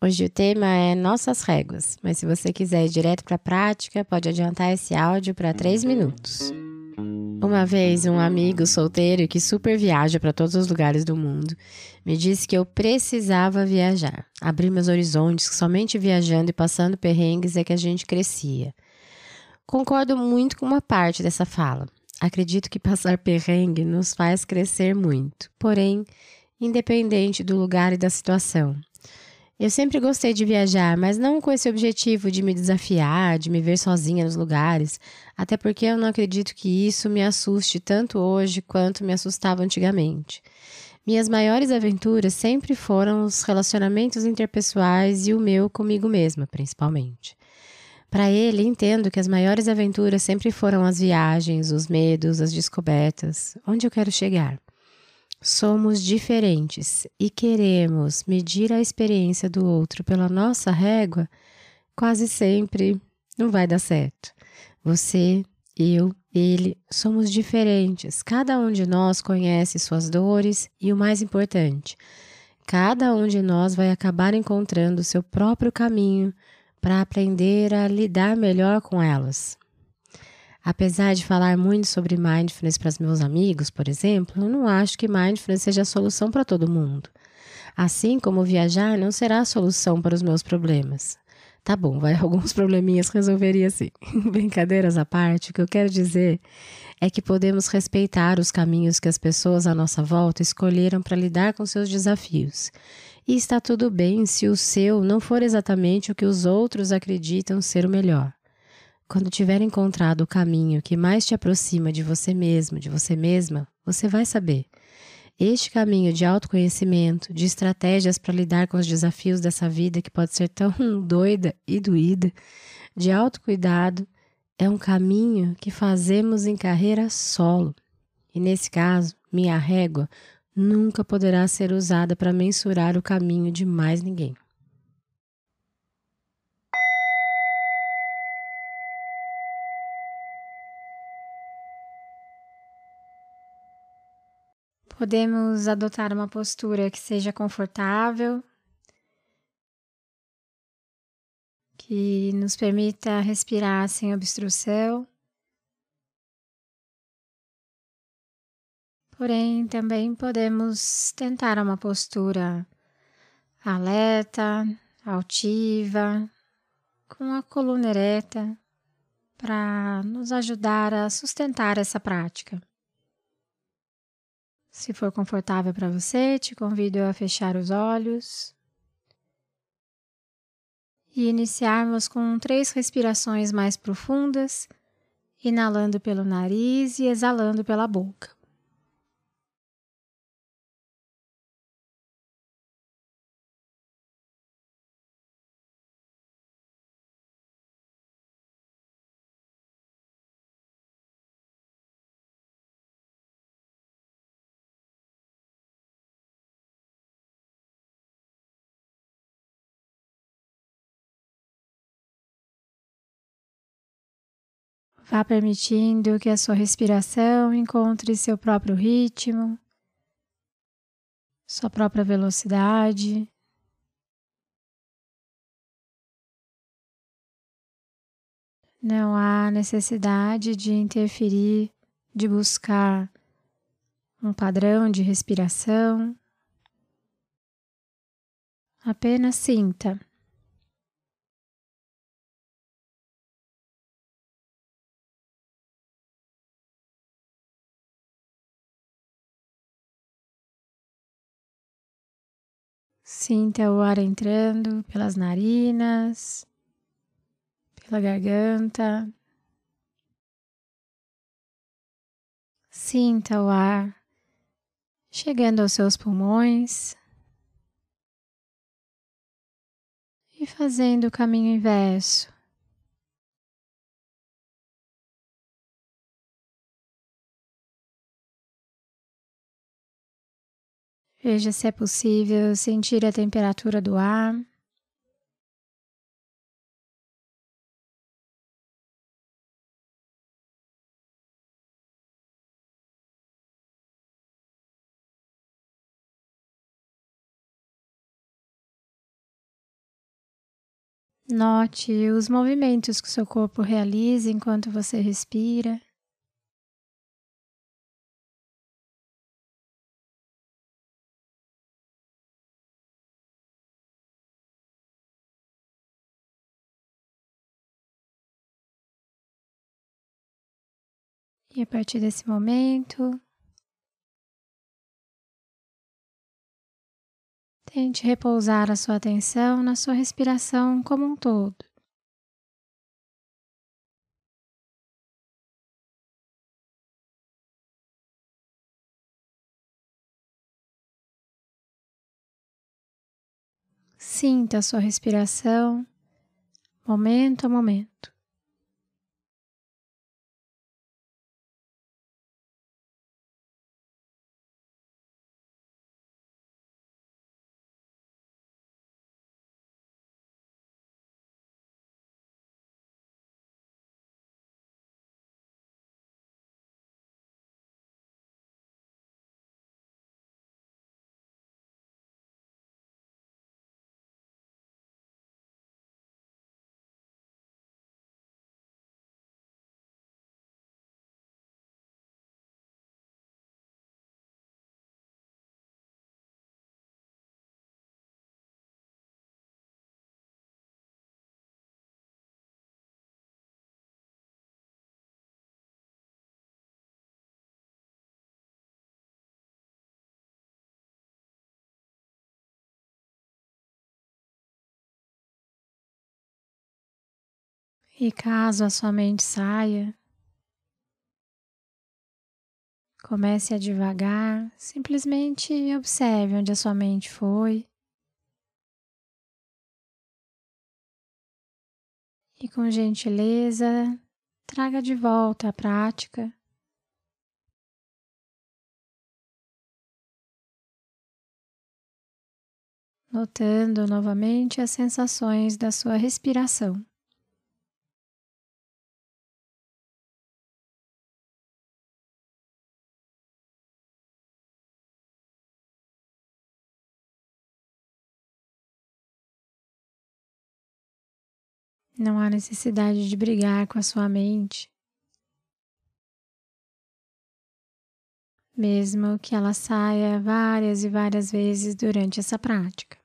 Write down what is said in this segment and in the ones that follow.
Hoje o tema é nossas réguas, mas se você quiser ir direto para a prática, pode adiantar esse áudio para 3 minutos. Uma vez, um amigo solteiro que super viaja para todos os lugares do mundo me disse que eu precisava viajar, abrir meus horizontes, que somente viajando e passando perrengues é que a gente crescia. Concordo muito com uma parte dessa fala. Acredito que passar perrengue nos faz crescer muito, porém, independente do lugar e da situação. Eu sempre gostei de viajar, mas não com esse objetivo de me desafiar, de me ver sozinha nos lugares, até porque eu não acredito que isso me assuste tanto hoje quanto me assustava antigamente. Minhas maiores aventuras sempre foram os relacionamentos interpessoais e o meu comigo mesma, principalmente. Para ele, entendo que as maiores aventuras sempre foram as viagens, os medos, as descobertas, onde eu quero chegar. Somos diferentes e queremos medir a experiência do outro pela nossa régua, quase sempre não vai dar certo. Você, eu, ele somos diferentes. Cada um de nós conhece suas dores e o mais importante, cada um de nós vai acabar encontrando o seu próprio caminho para aprender a lidar melhor com elas. Apesar de falar muito sobre mindfulness para os meus amigos, por exemplo, eu não acho que mindfulness seja a solução para todo mundo. Assim como viajar não será a solução para os meus problemas. Tá bom, vai alguns probleminhas resolveria sim. Brincadeiras à parte, o que eu quero dizer é que podemos respeitar os caminhos que as pessoas à nossa volta escolheram para lidar com seus desafios. E está tudo bem se o seu não for exatamente o que os outros acreditam ser o melhor. Quando tiver encontrado o caminho que mais te aproxima de você mesmo, de você mesma, você vai saber. Este caminho de autoconhecimento, de estratégias para lidar com os desafios dessa vida que pode ser tão doida e doída, de autocuidado, é um caminho que fazemos em carreira solo. E nesse caso, minha régua nunca poderá ser usada para mensurar o caminho de mais ninguém. Podemos adotar uma postura que seja confortável, que nos permita respirar sem obstrução. Porém, também podemos tentar uma postura alerta, altiva, com a coluna ereta, para nos ajudar a sustentar essa prática. Se for confortável para você, te convido a fechar os olhos e iniciarmos com três respirações mais profundas, inalando pelo nariz e exalando pela boca. Vá permitindo que a sua respiração encontre seu próprio ritmo, sua própria velocidade. Não há necessidade de interferir, de buscar um padrão de respiração. Apenas sinta. Sinta o ar entrando pelas narinas, pela garganta. Sinta o ar chegando aos seus pulmões. E fazendo o caminho inverso. Veja se é possível sentir a temperatura do ar. Note os movimentos que seu corpo realiza enquanto você respira. E a partir desse momento, tente repousar a sua atenção na sua respiração como um todo. Sinta a sua respiração momento a momento. E caso a sua mente saia, comece a devagar, simplesmente observe onde a sua mente foi. E com gentileza, traga de volta a prática. Notando novamente as sensações da sua respiração. Não há necessidade de brigar com a sua mente. Mesmo que ela saia várias e várias vezes durante essa prática.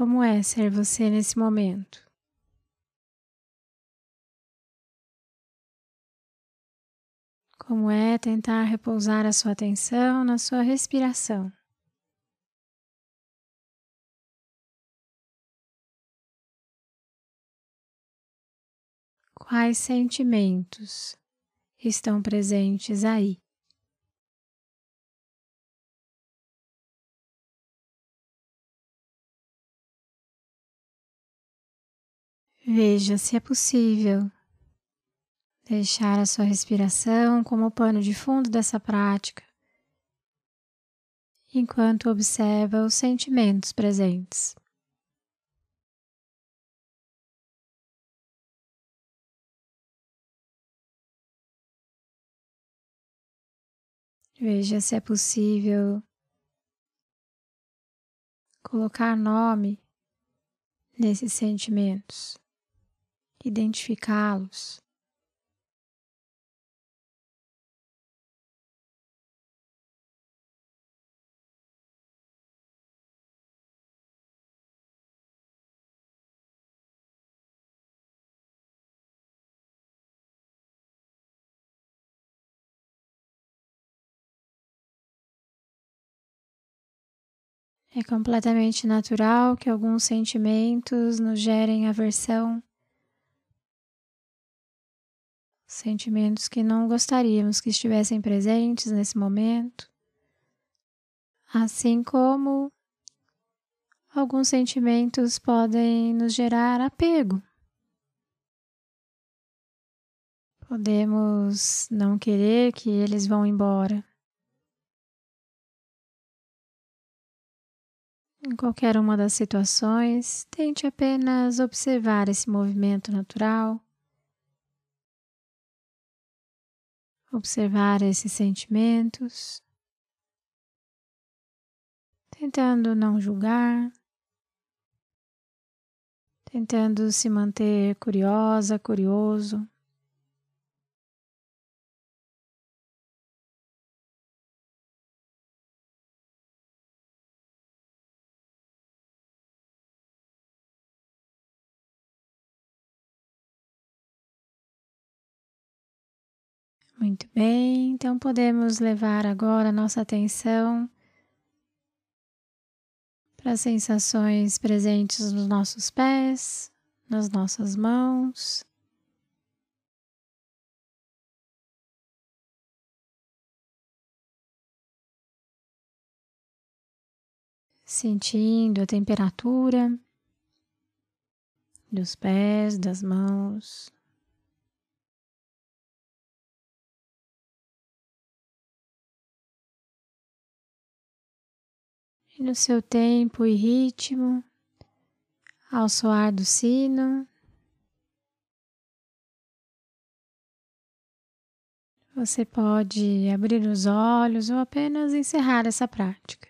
Como é ser você nesse momento? Como é tentar repousar a sua atenção na sua respiração? Quais sentimentos estão presentes aí? Veja se é possível deixar a sua respiração como pano de fundo dessa prática, enquanto observa os sentimentos presentes. Veja se é possível colocar nome nesses sentimentos, identificá-los. É completamente natural que alguns sentimentos nos gerem aversão, sentimentos que não gostaríamos que estivessem presentes nesse momento, assim como alguns sentimentos podem nos gerar apego. Podemos não querer que eles vão embora. Em qualquer uma das situações, tente apenas observar esse movimento natural, observar esses sentimentos, tentando não julgar, tentando se manter curiosa, curioso. Muito bem, então podemos levar agora nossa atenção para as sensações presentes nos nossos pés, nas nossas mãos. Sentindo a temperatura dos pés, das mãos. E no seu tempo e ritmo, ao soar do sino, você pode abrir os olhos ou apenas encerrar essa prática.